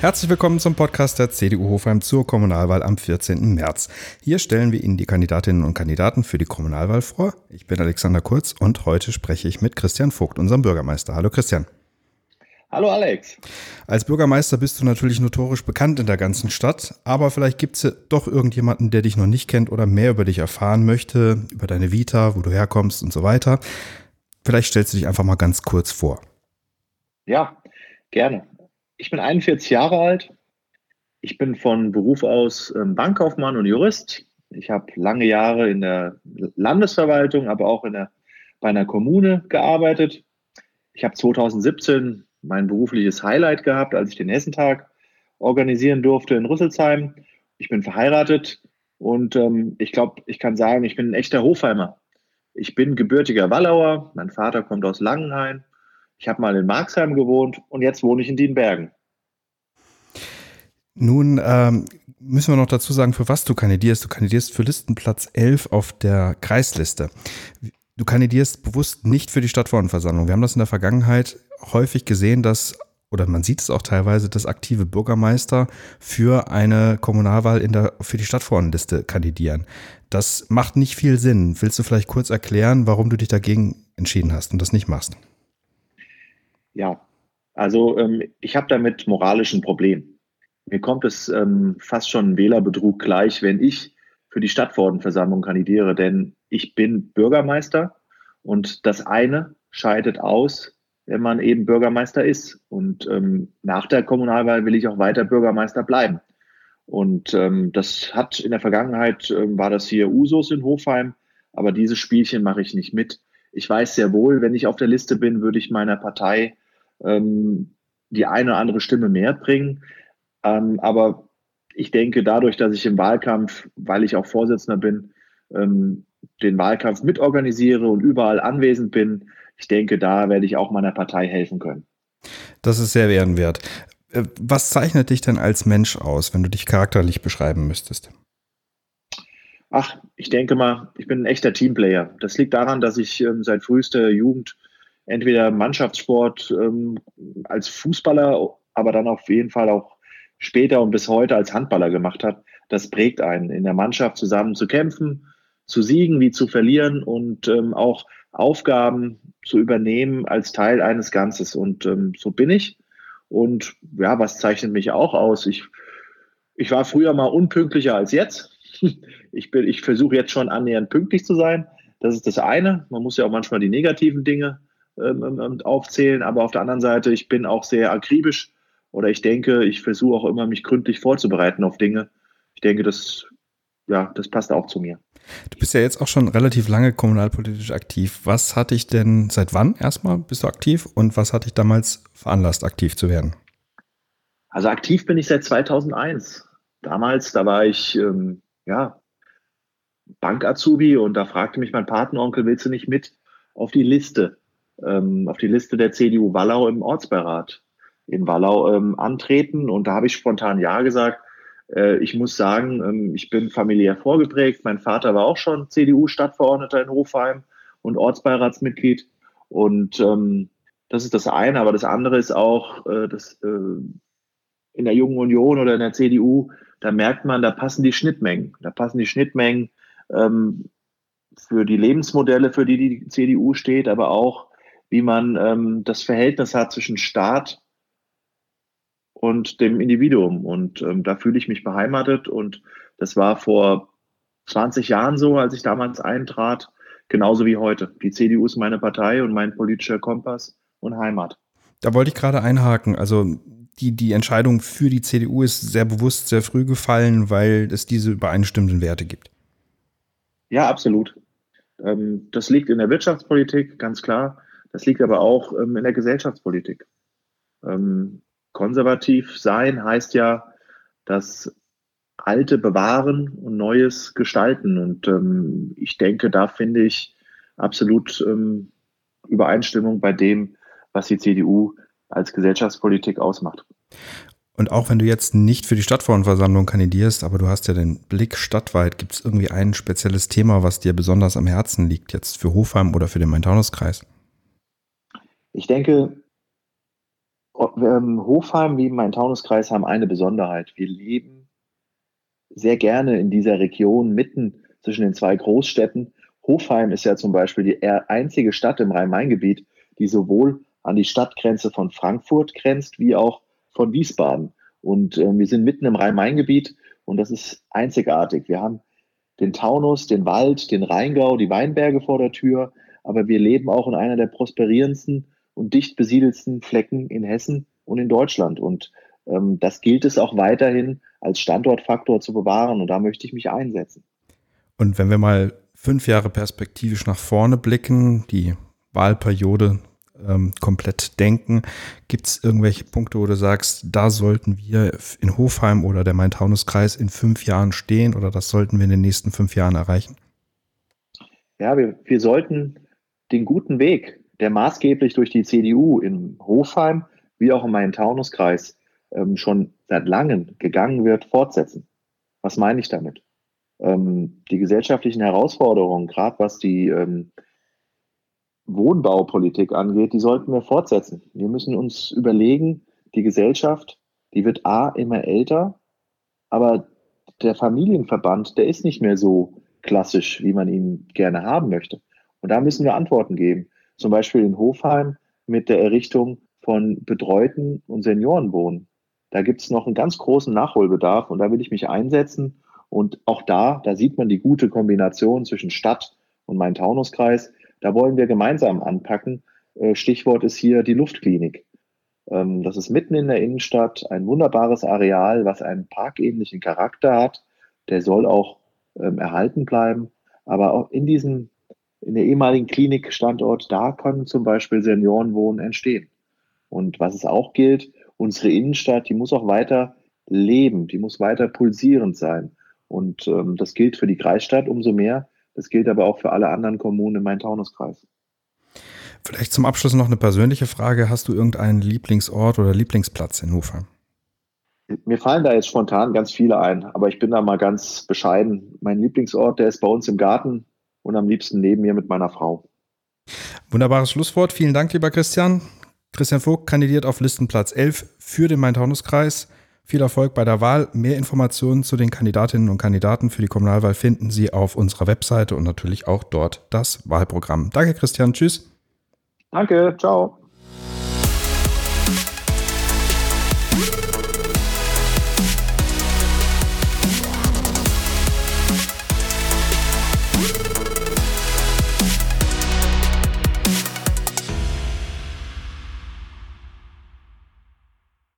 Herzlich willkommen zum Podcast der CDU Hofheim zur Kommunalwahl am 14. März. Hier stellen wir Ihnen die Kandidatinnen und Kandidaten für die Kommunalwahl vor. Ich bin Alexander Kurz und heute spreche ich mit Christian Vogt, unserem Bürgermeister. Hallo Christian. Hallo Alex. Als Bürgermeister bist du natürlich notorisch bekannt in der ganzen Stadt, aber vielleicht gibt es ja doch irgendjemanden, der dich noch nicht kennt oder mehr über dich erfahren möchte, über deine Vita, wo du herkommst und so weiter. Vielleicht stellst du dich einfach mal ganz kurz vor. Ja, gerne. Ich bin 41 Jahre alt. Ich bin von Beruf aus ähm, Bankkaufmann und Jurist. Ich habe lange Jahre in der Landesverwaltung, aber auch in der, bei einer Kommune gearbeitet. Ich habe 2017 mein berufliches Highlight gehabt, als ich den Hessentag organisieren durfte in Rüsselsheim. Ich bin verheiratet und ähm, ich glaube, ich kann sagen, ich bin ein echter Hofheimer. Ich bin gebürtiger Wallauer. Mein Vater kommt aus Langenhain. Ich habe mal in Marxheim gewohnt und jetzt wohne ich in Dienbergen. Nun ähm, müssen wir noch dazu sagen, für was du kandidierst. Du kandidierst für Listenplatz 11 auf der Kreisliste. Du kandidierst bewusst nicht für die Stadtverordnetenversammlung. Wir haben das in der Vergangenheit häufig gesehen, dass, oder man sieht es auch teilweise, dass aktive Bürgermeister für eine Kommunalwahl in der, für die Stadtverordnetenliste kandidieren. Das macht nicht viel Sinn. Willst du vielleicht kurz erklären, warum du dich dagegen entschieden hast und das nicht machst? Ja, also ähm, ich habe damit moralischen Problem. Mir kommt es ähm, fast schon Wählerbetrug gleich, wenn ich für die Stadtverordnetenversammlung kandidiere, denn ich bin Bürgermeister und das eine scheidet aus, wenn man eben Bürgermeister ist. Und ähm, nach der Kommunalwahl will ich auch weiter Bürgermeister bleiben. Und ähm, das hat in der Vergangenheit, ähm, war das hier Usus in Hofheim, aber dieses Spielchen mache ich nicht mit. Ich weiß sehr wohl, wenn ich auf der Liste bin, würde ich meiner Partei ähm, die eine oder andere Stimme mehr bringen. Ähm, aber ich denke, dadurch, dass ich im Wahlkampf, weil ich auch Vorsitzender bin, ähm, den Wahlkampf mitorganisiere und überall anwesend bin, ich denke, da werde ich auch meiner Partei helfen können. Das ist sehr ehrenwert. Äh, was zeichnet dich denn als Mensch aus, wenn du dich charakterlich beschreiben müsstest? Ach, ich denke mal, ich bin ein echter Teamplayer. Das liegt daran, dass ich ähm, seit frühester Jugend entweder Mannschaftssport ähm, als Fußballer, aber dann auf jeden Fall auch später und bis heute als Handballer gemacht hat. Das prägt einen, in der Mannschaft zusammen zu kämpfen, zu siegen wie zu verlieren und ähm, auch Aufgaben zu übernehmen als Teil eines Ganzes. Und ähm, so bin ich. Und ja, was zeichnet mich auch aus? Ich, ich war früher mal unpünktlicher als jetzt. Ich, ich versuche jetzt schon annähernd pünktlich zu sein. Das ist das eine. Man muss ja auch manchmal die negativen Dinge ähm, ähm, ähm, aufzählen, aber auf der anderen Seite, ich bin auch sehr akribisch oder ich denke, ich versuche auch immer, mich gründlich vorzubereiten auf Dinge. Ich denke, das, ja, das passt auch zu mir. Du bist ja jetzt auch schon relativ lange kommunalpolitisch aktiv. Was hat dich denn, seit wann erstmal bist du aktiv und was hat dich damals veranlasst, aktiv zu werden? Also aktiv bin ich seit 2001. Damals, da war ich, ähm, ja, Bank-Azubi und da fragte mich mein Patenonkel, willst du nicht mit auf die Liste? Ähm, auf die Liste der CDU Wallau im Ortsbeirat in Wallau ähm, antreten. Und da habe ich spontan Ja gesagt. Äh, ich muss sagen, ähm, ich bin familiär vorgeprägt. Mein Vater war auch schon CDU-Stadtverordneter in Hofheim und Ortsbeiratsmitglied. Und ähm, das ist das eine. Aber das andere ist auch, äh, dass äh, in der Jungen Union oder in der CDU, da merkt man, da passen die Schnittmengen. Da passen die Schnittmengen ähm, für die Lebensmodelle, für die die CDU steht, aber auch wie man ähm, das Verhältnis hat zwischen Staat und dem Individuum. Und ähm, da fühle ich mich beheimatet. Und das war vor 20 Jahren so, als ich damals eintrat, genauso wie heute. Die CDU ist meine Partei und mein politischer Kompass und Heimat. Da wollte ich gerade einhaken. Also die, die Entscheidung für die CDU ist sehr bewusst sehr früh gefallen, weil es diese übereinstimmenden Werte gibt. Ja, absolut. Ähm, das liegt in der Wirtschaftspolitik, ganz klar. Das liegt aber auch ähm, in der Gesellschaftspolitik. Ähm, konservativ sein heißt ja, das Alte bewahren und Neues gestalten. Und ähm, ich denke, da finde ich absolut ähm, Übereinstimmung bei dem, was die CDU als Gesellschaftspolitik ausmacht. Und auch wenn du jetzt nicht für die Stadtverordnetenversammlung kandidierst, aber du hast ja den Blick stadtweit, gibt es irgendwie ein spezielles Thema, was dir besonders am Herzen liegt, jetzt für Hofheim oder für den Main-Taunus-Kreis? Ich denke, ähm, Hofheim wie mein Taunuskreis haben eine Besonderheit. Wir leben sehr gerne in dieser Region mitten zwischen den zwei Großstädten. Hofheim ist ja zum Beispiel die einzige Stadt im Rhein-Main-Gebiet, die sowohl an die Stadtgrenze von Frankfurt grenzt, wie auch von Wiesbaden. Und äh, wir sind mitten im Rhein-Main-Gebiet und das ist einzigartig. Wir haben den Taunus, den Wald, den Rheingau, die Weinberge vor der Tür, aber wir leben auch in einer der prosperierendsten und dicht besiedelsten Flecken in Hessen und in Deutschland. Und ähm, das gilt es auch weiterhin als Standortfaktor zu bewahren und da möchte ich mich einsetzen. Und wenn wir mal fünf Jahre perspektivisch nach vorne blicken, die Wahlperiode ähm, komplett denken. Gibt es irgendwelche Punkte, wo du sagst, da sollten wir in Hofheim oder der Main-Taunus-Kreis in fünf Jahren stehen oder das sollten wir in den nächsten fünf Jahren erreichen? Ja, wir, wir sollten den guten Weg, der maßgeblich durch die CDU in Hofheim wie auch im Main-Taunus-Kreis ähm, schon seit langem gegangen wird, fortsetzen. Was meine ich damit? Ähm, die gesellschaftlichen Herausforderungen, gerade was die ähm, Wohnbaupolitik angeht, die sollten wir fortsetzen. Wir müssen uns überlegen, die Gesellschaft, die wird A immer älter, aber der Familienverband, der ist nicht mehr so klassisch, wie man ihn gerne haben möchte. Und da müssen wir Antworten geben. Zum Beispiel in Hofheim mit der Errichtung von Betreuten und Seniorenwohnen. Da gibt es noch einen ganz großen Nachholbedarf und da will ich mich einsetzen. Und auch da, da sieht man die gute Kombination zwischen Stadt und Main-Taunus-Kreis. Da wollen wir gemeinsam anpacken. Äh, Stichwort ist hier die Luftklinik. Ähm, das ist mitten in der Innenstadt ein wunderbares Areal, was einen parkähnlichen Charakter hat. Der soll auch ähm, erhalten bleiben. Aber auch in diesem, in der ehemaligen Klinikstandort, da können zum Beispiel Seniorenwohnen entstehen. Und was es auch gilt, unsere Innenstadt, die muss auch weiter leben, die muss weiter pulsierend sein. Und ähm, das gilt für die Kreisstadt umso mehr, das gilt aber auch für alle anderen Kommunen im Main-Taunus-Kreis. Vielleicht zum Abschluss noch eine persönliche Frage. Hast du irgendeinen Lieblingsort oder Lieblingsplatz in Hofheim? Mir fallen da jetzt spontan ganz viele ein, aber ich bin da mal ganz bescheiden. Mein Lieblingsort, der ist bei uns im Garten und am liebsten neben mir mit meiner Frau. Wunderbares Schlusswort. Vielen Dank, lieber Christian. Christian Vogt kandidiert auf Listenplatz 11 für den Main-Taunus-Kreis. Viel Erfolg bei der Wahl. Mehr Informationen zu den Kandidatinnen und Kandidaten für die Kommunalwahl finden Sie auf unserer Webseite und natürlich auch dort das Wahlprogramm. Danke, Christian. Tschüss. Danke. Ciao.